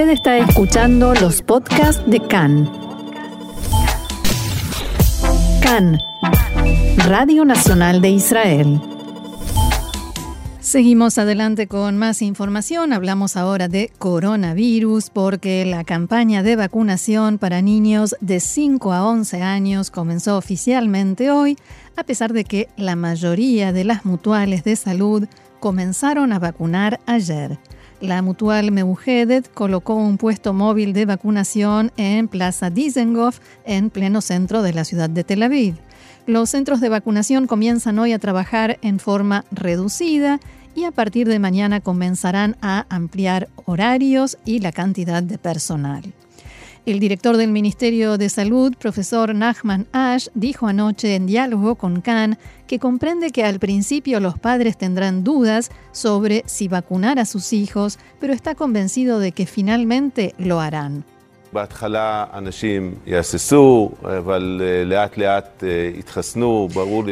Usted está escuchando los podcasts de CAN. CAN, Radio Nacional de Israel. Seguimos adelante con más información. Hablamos ahora de coronavirus porque la campaña de vacunación para niños de 5 a 11 años comenzó oficialmente hoy, a pesar de que la mayoría de las mutuales de salud comenzaron a vacunar ayer. La mutual Meugedet colocó un puesto móvil de vacunación en Plaza Dizengoff, en pleno centro de la ciudad de Tel Aviv. Los centros de vacunación comienzan hoy a trabajar en forma reducida y a partir de mañana comenzarán a ampliar horarios y la cantidad de personal. El director del Ministerio de Salud, profesor Nachman Ash, dijo anoche en diálogo con Khan que comprende que al principio los padres tendrán dudas sobre si vacunar a sus hijos, pero está convencido de que finalmente lo harán.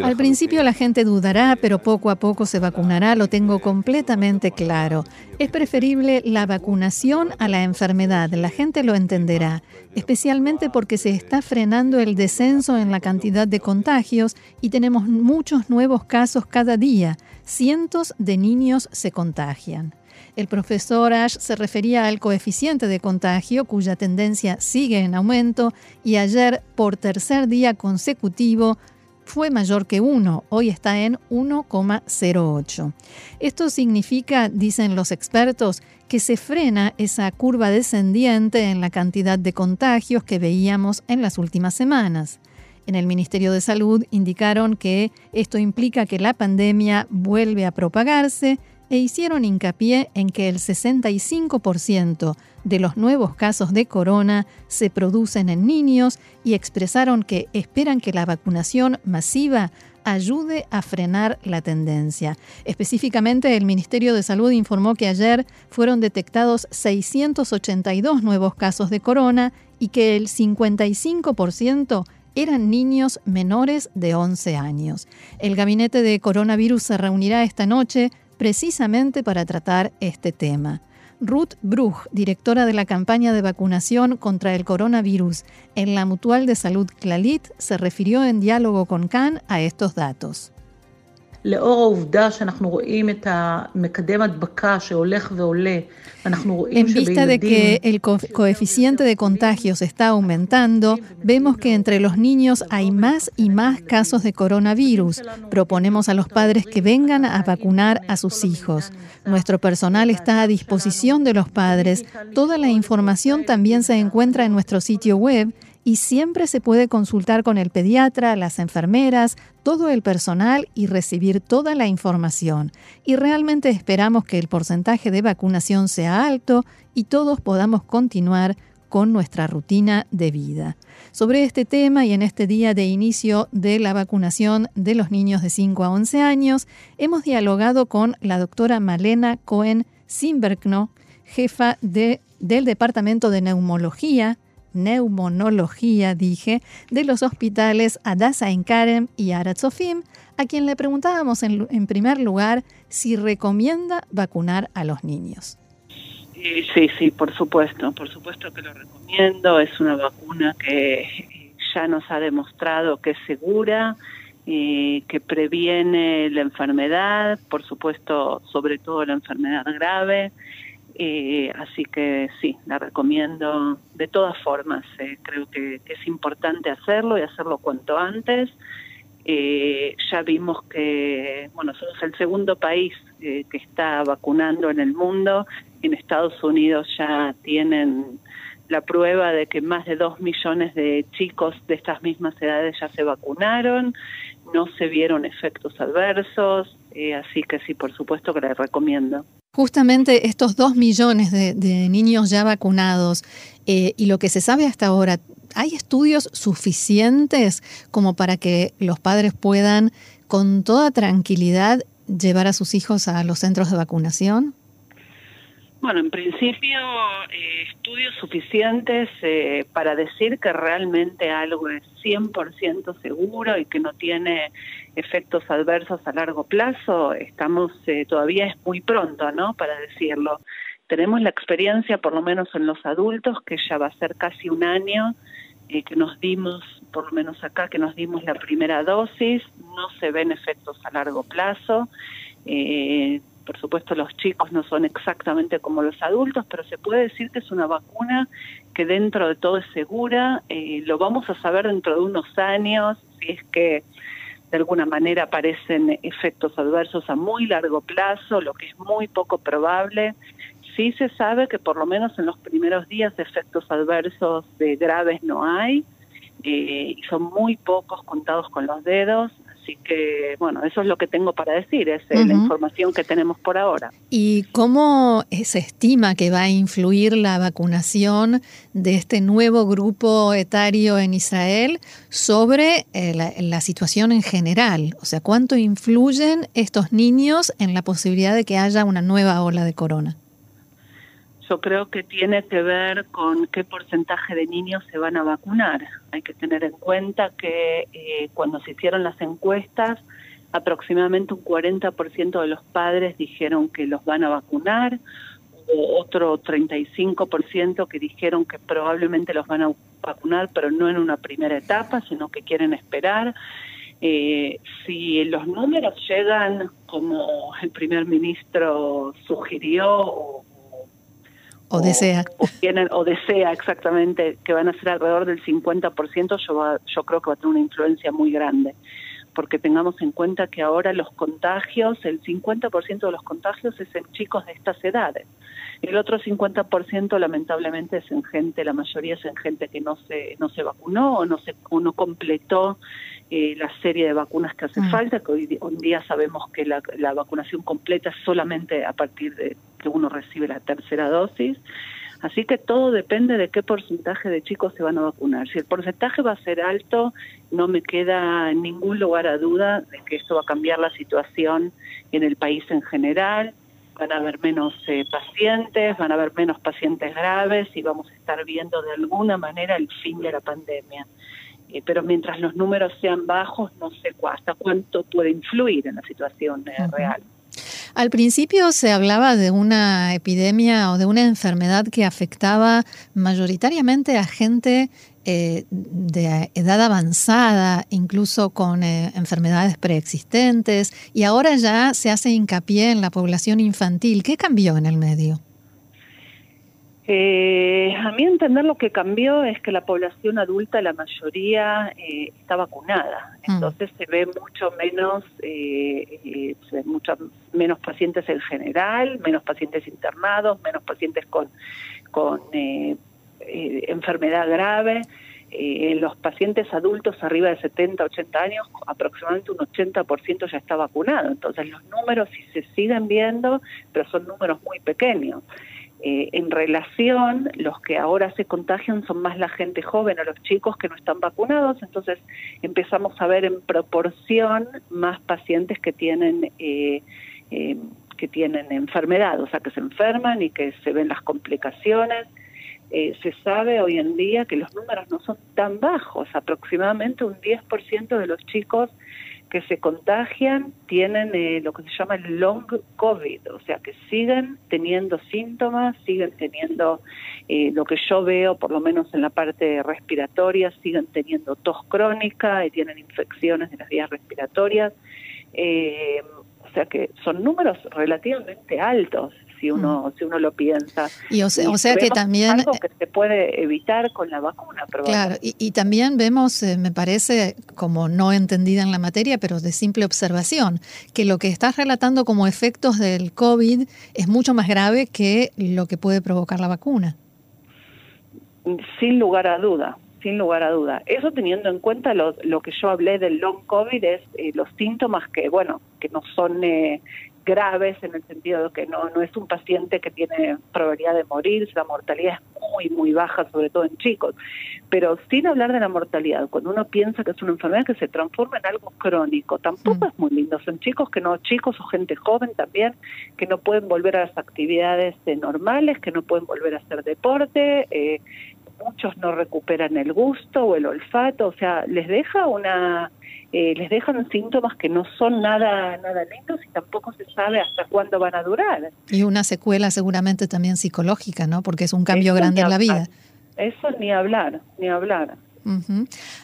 Al principio la gente dudará, pero poco a poco se vacunará, lo tengo completamente claro. Es preferible la vacunación a la enfermedad, la gente lo entenderá, especialmente porque se está frenando el descenso en la cantidad de contagios y tenemos muchos nuevos casos cada día. Cientos de niños se contagian. El profesor Ash se refería al coeficiente de contagio cuya tendencia sigue en aumento y ayer por tercer día consecutivo fue mayor que 1, hoy está en 1,08. Esto significa, dicen los expertos, que se frena esa curva descendiente en la cantidad de contagios que veíamos en las últimas semanas. En el Ministerio de Salud indicaron que esto implica que la pandemia vuelve a propagarse e hicieron hincapié en que el 65% de los nuevos casos de corona se producen en niños y expresaron que esperan que la vacunación masiva ayude a frenar la tendencia. Específicamente, el Ministerio de Salud informó que ayer fueron detectados 682 nuevos casos de corona y que el 55% eran niños menores de 11 años. El gabinete de coronavirus se reunirá esta noche precisamente para tratar este tema. Ruth Bruch, directora de la campaña de vacunación contra el coronavirus en la Mutual de Salud Clalit, se refirió en diálogo con Khan a estos datos. En vista de que el coeficiente de contagios está aumentando, vemos que entre los niños hay más y más casos de coronavirus. Proponemos a los padres que vengan a vacunar a sus hijos. Nuestro personal está a disposición de los padres. Toda la información también se encuentra en nuestro sitio web y siempre se puede consultar con el pediatra, las enfermeras, todo el personal y recibir toda la información. Y realmente esperamos que el porcentaje de vacunación sea alto y todos podamos continuar con nuestra rutina de vida. Sobre este tema y en este día de inicio de la vacunación de los niños de 5 a 11 años, hemos dialogado con la doctora Malena Cohen Simberkno, jefa de, del Departamento de Neumología neumonología, dije, de los hospitales Adasa en Karem y Aratzofim, a quien le preguntábamos en, primer lugar si recomienda vacunar a los niños. Sí, sí, por supuesto, por supuesto que lo recomiendo. Es una vacuna que ya nos ha demostrado que es segura, y que previene la enfermedad, por supuesto, sobre todo la enfermedad grave. Eh, así que sí, la recomiendo de todas formas. Eh, creo que, es importante hacerlo y hacerlo cuanto antes. Eh, ya vimos que, bueno, somos el segundo país que está vacunando en el mundo. En Estados Unidos ya tienen la prueba de que más de dos millones de chicos de estas mismas edades ya se vacunaron, no se vieron efectos adversos, así que sí, por supuesto que la recomiendo. Justamente estos dos millones de, niños ya vacunados eh, y lo que se sabe hasta ahora, ¿hay estudios suficientes como para que los padres puedan con toda tranquilidad llevar a sus hijos a los centros de vacunación? Bueno, en principio, eh, estudios suficientes eh, para decir que realmente algo es 100% seguro y que no tiene efectos adversos a largo plazo, estamos, eh, todavía es muy pronto, ¿no?, para decirlo. tenemos la experiencia, por lo menos en los adultos, que ya va a ser casi un año eh, que nos dimos, por lo menos acá, que nos dimos la primera dosis, no se ven efectos a largo plazo. Eh, por supuesto, los chicos no son exactamente como los adultos, pero se puede decir que es una vacuna que dentro de todo es segura. Eh, lo vamos a saber dentro de unos años, si es que de alguna manera aparecen efectos adversos a muy largo plazo, lo que es muy poco probable. Sí se sabe que por lo menos en los primeros días efectos adversos de graves no hay, eh, y son muy pocos contados con los dedos. Así que, bueno, eso es lo que tengo para decir, es eh, la información que tenemos por ahora. ¿Y cómo se estima que va a influir la vacunación de este nuevo grupo etario en Israel sobre eh, la, situación en general? O sea, ¿cuánto influyen estos niños en la posibilidad de que haya una nueva ola de corona? Yo creo que tiene que ver con qué porcentaje de niños se van a vacunar. Hay que tener en cuenta que eh, cuando se hicieron las encuestas, aproximadamente un 40% de los padres dijeron que los van a vacunar, hubo otro 35% que dijeron que probablemente los van a vacunar, pero no en una primera etapa, sino que quieren esperar. Eh, si los números llegan como el primer ministro sugirió o o, desea. O, tienen, o desea exactamente que van a ser alrededor del 50%, yo, yo creo que va a tener una influencia muy grande. Porque tengamos en cuenta que ahora los contagios, el 50% de los contagios es en chicos de estas edades. El otro 50% lamentablemente es en gente, la mayoría es en gente que no se, no se vacunó o no, se, o no completó eh, la serie de vacunas que hace mm. falta, que hoy, hoy, día sabemos que la, la, vacunación completa es solamente a partir de que uno recibe la tercera dosis. Así que todo depende de qué porcentaje de chicos se van a vacunar. Si el porcentaje va a ser alto, no me queda ningún lugar a duda de que esto va a cambiar la situación en el país en general. Van a haber menos eh, pacientes, van a haber menos pacientes graves y vamos a estar viendo de alguna manera el fin de la pandemia. Eh, pero mientras los números sean bajos, no sé hasta cuánto puede influir en la situación eh, real. Al principio se hablaba de una epidemia o de una enfermedad que afectaba mayoritariamente a gente eh, de edad avanzada, incluso con enfermedades preexistentes, y ahora ya se hace hincapié en la población infantil. ¿Qué cambió en el medio? Eh, a mí entender lo que cambió es que la población adulta, la mayoría, eh, está vacunada. Mm. Entonces se ve mucho menos, eh, eh muchos menos pacientes en general, menos pacientes internados, menos pacientes con, con enfermedad grave. los pacientes adultos arriba de 70, 80 años, aproximadamente un 80% ya está vacunado. Entonces los números sí se siguen viendo, pero son números muy pequeños. Eh, en relación, los que ahora se contagian son más la gente joven o los chicos que no están vacunados, entonces empezamos a ver en proporción más pacientes que tienen eh, eh, que tienen enfermedad, o sea, que se enferman y que se ven las complicaciones. se sabe hoy en día que los números no son tan bajos, aproximadamente un 10% de los chicos que se contagian tienen eh, lo que se llama el long COVID, o sea que siguen teniendo síntomas, siguen teniendo eh, lo que yo veo, por lo menos en la parte respiratoria, siguen teniendo tos crónica y tienen infecciones de las vías respiratorias. Eh, o sea que son números relativamente altos si uno mm. si uno lo piensa. Y o sea, que también algo que se puede evitar con la vacuna, Claro, y, también vemos, eh, me parece, como no entendida en la materia, pero de simple observación, que lo que estás relatando como efectos del COVID es mucho más grave que lo que puede provocar la vacuna. Sin lugar a duda, sin lugar a duda. Eso teniendo en cuenta lo, lo que yo hablé del long COVID es eh, los síntomas que, bueno, que no son eh, graves en el sentido de que no, no es un paciente que tiene probabilidad de morir, la mortalidad es muy, muy baja, sobre todo en chicos. Pero sin hablar de la mortalidad, cuando uno piensa que es una enfermedad que se transforma en algo crónico, tampoco mm. es muy lindo. Son chicos que no, chicos o gente joven también, que no pueden volver a las actividades eh, normales, que no pueden volver a hacer deporte, eh, muchos no recuperan el gusto o el olfato, o sea, les deja una eh, les dejan síntomas que no son nada nada lindos y tampoco se sabe hasta cuándo van a durar. Y una secuela seguramente también psicológica, ¿no? Porque es un cambio grande en la vida. Eso ni hablar, ni hablar.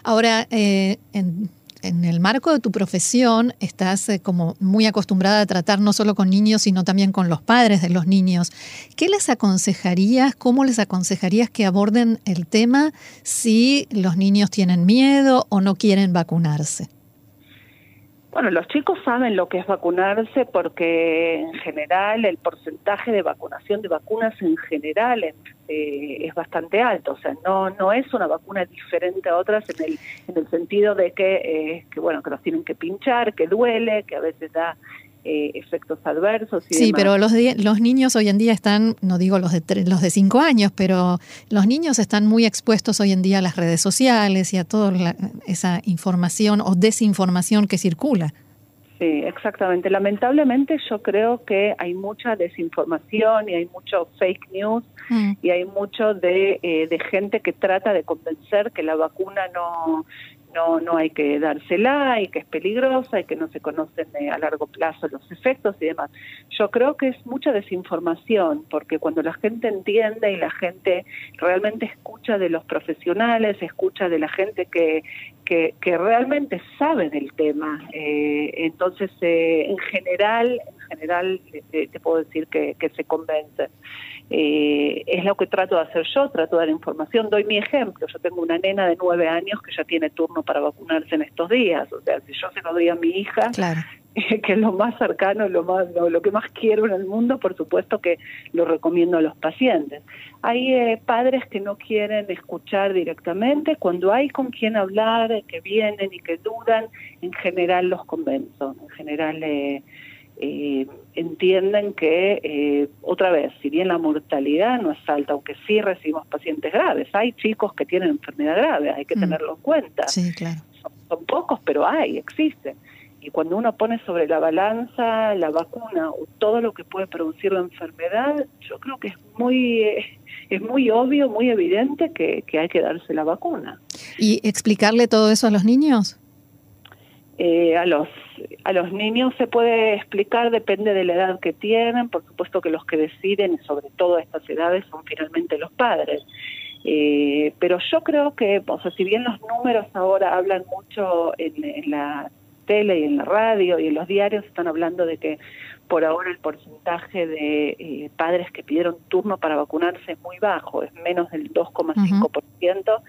Ahora, eh, en en el marco de tu profesión estás eh, como muy acostumbrada a tratar no solo con niños, sino también con los padres de los niños. ¿Qué les aconsejarías, cómo les aconsejarías que aborden el tema si los niños tienen miedo o no quieren vacunarse? Bueno, los chicos saben lo que es vacunarse porque en general el porcentaje de vacunación de vacunas en general eh, es bastante alto, o sea, no no es una vacuna diferente a otras en el en el sentido de que eh, que bueno que los tienen que pinchar, que duele, que a veces da eh, efectos adversos. sí, pero los, los niños hoy en día están, no digo los de, los de cinco años, pero los niños están muy expuestos hoy en día a las redes sociales y a toda esa información o desinformación que circula. Sí, exactamente. Lamentablemente yo creo que hay mucha desinformación y hay mucho fake news mm. y hay mucho de, eh, de gente que trata de convencer que la vacuna no, no, no hay que dársela y que es peligrosa y que no se conocen eh, a largo plazo los efectos y demás. Yo creo que es mucha desinformación, porque cuando la gente entiende y la gente realmente escucha de los profesionales, escucha de la gente que, que, realmente sabe del tema, eh, entonces eh, en general, en general te puedo decir que, que se convence. Eh, es lo que trato de hacer yo, trato de dar información, doy mi ejemplo, yo tengo una nena de nueve años que ya tiene turno para vacunarse en estos días, o sea, si yo se lo doy a mi hija, que es lo más cercano, lo, más, lo, que más quiero en el mundo, por supuesto que lo recomiendo a los pacientes. Hay eh, padres que no quieren escuchar directamente, cuando hay con quien hablar, que vienen y que dudan, en general los convenzo, en general... Eh, eh, entienden que, eh, otra vez, si bien la mortalidad no es alta, aunque sí recibimos pacientes graves, hay chicos que tienen enfermedad grave, hay que mm. tenerlo en cuenta. Sí, claro. Son, pocos, pero hay, existen. Y cuando uno pone sobre la balanza la vacuna o todo lo que puede producir la enfermedad, yo creo que es muy, eh, es muy obvio, muy evidente que, que hay que darse la vacuna. ¿Y explicarle todo eso a los niños? Eh, a los a los niños se puede explicar depende de la edad que tienen por supuesto que los que deciden sobre todo a estas edades son finalmente los padres eh, pero yo creo que o sea si bien los números ahora hablan mucho en, la tele y en la radio y en los diarios están hablando de que por ahora el porcentaje de eh, padres que pidieron turno para vacunarse es muy bajo, es menos del 2,5%.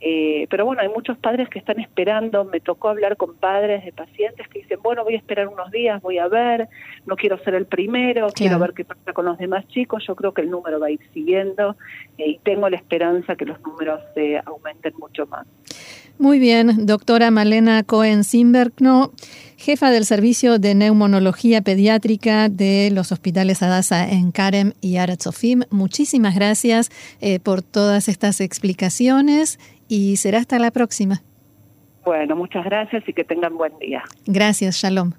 Eh, pero bueno, hay muchos padres que están esperando, me tocó hablar con padres de pacientes que dicen, bueno, voy a esperar unos días, voy a ver, no quiero ser el primero, quiero ver qué pasa con los demás chicos, yo creo que el número va a ir siguiendo eh, y tengo la esperanza que los números se aumenten mucho más. Muy bien, doctora Malena cohen no jefa del Servicio de Neumonología Pediátrica de los hospitales Adasa en Karem y Aratzofim. Muchísimas gracias eh, por todas estas explicaciones y será hasta la próxima. Bueno, muchas gracias y que tengan buen día. Gracias, Shalom.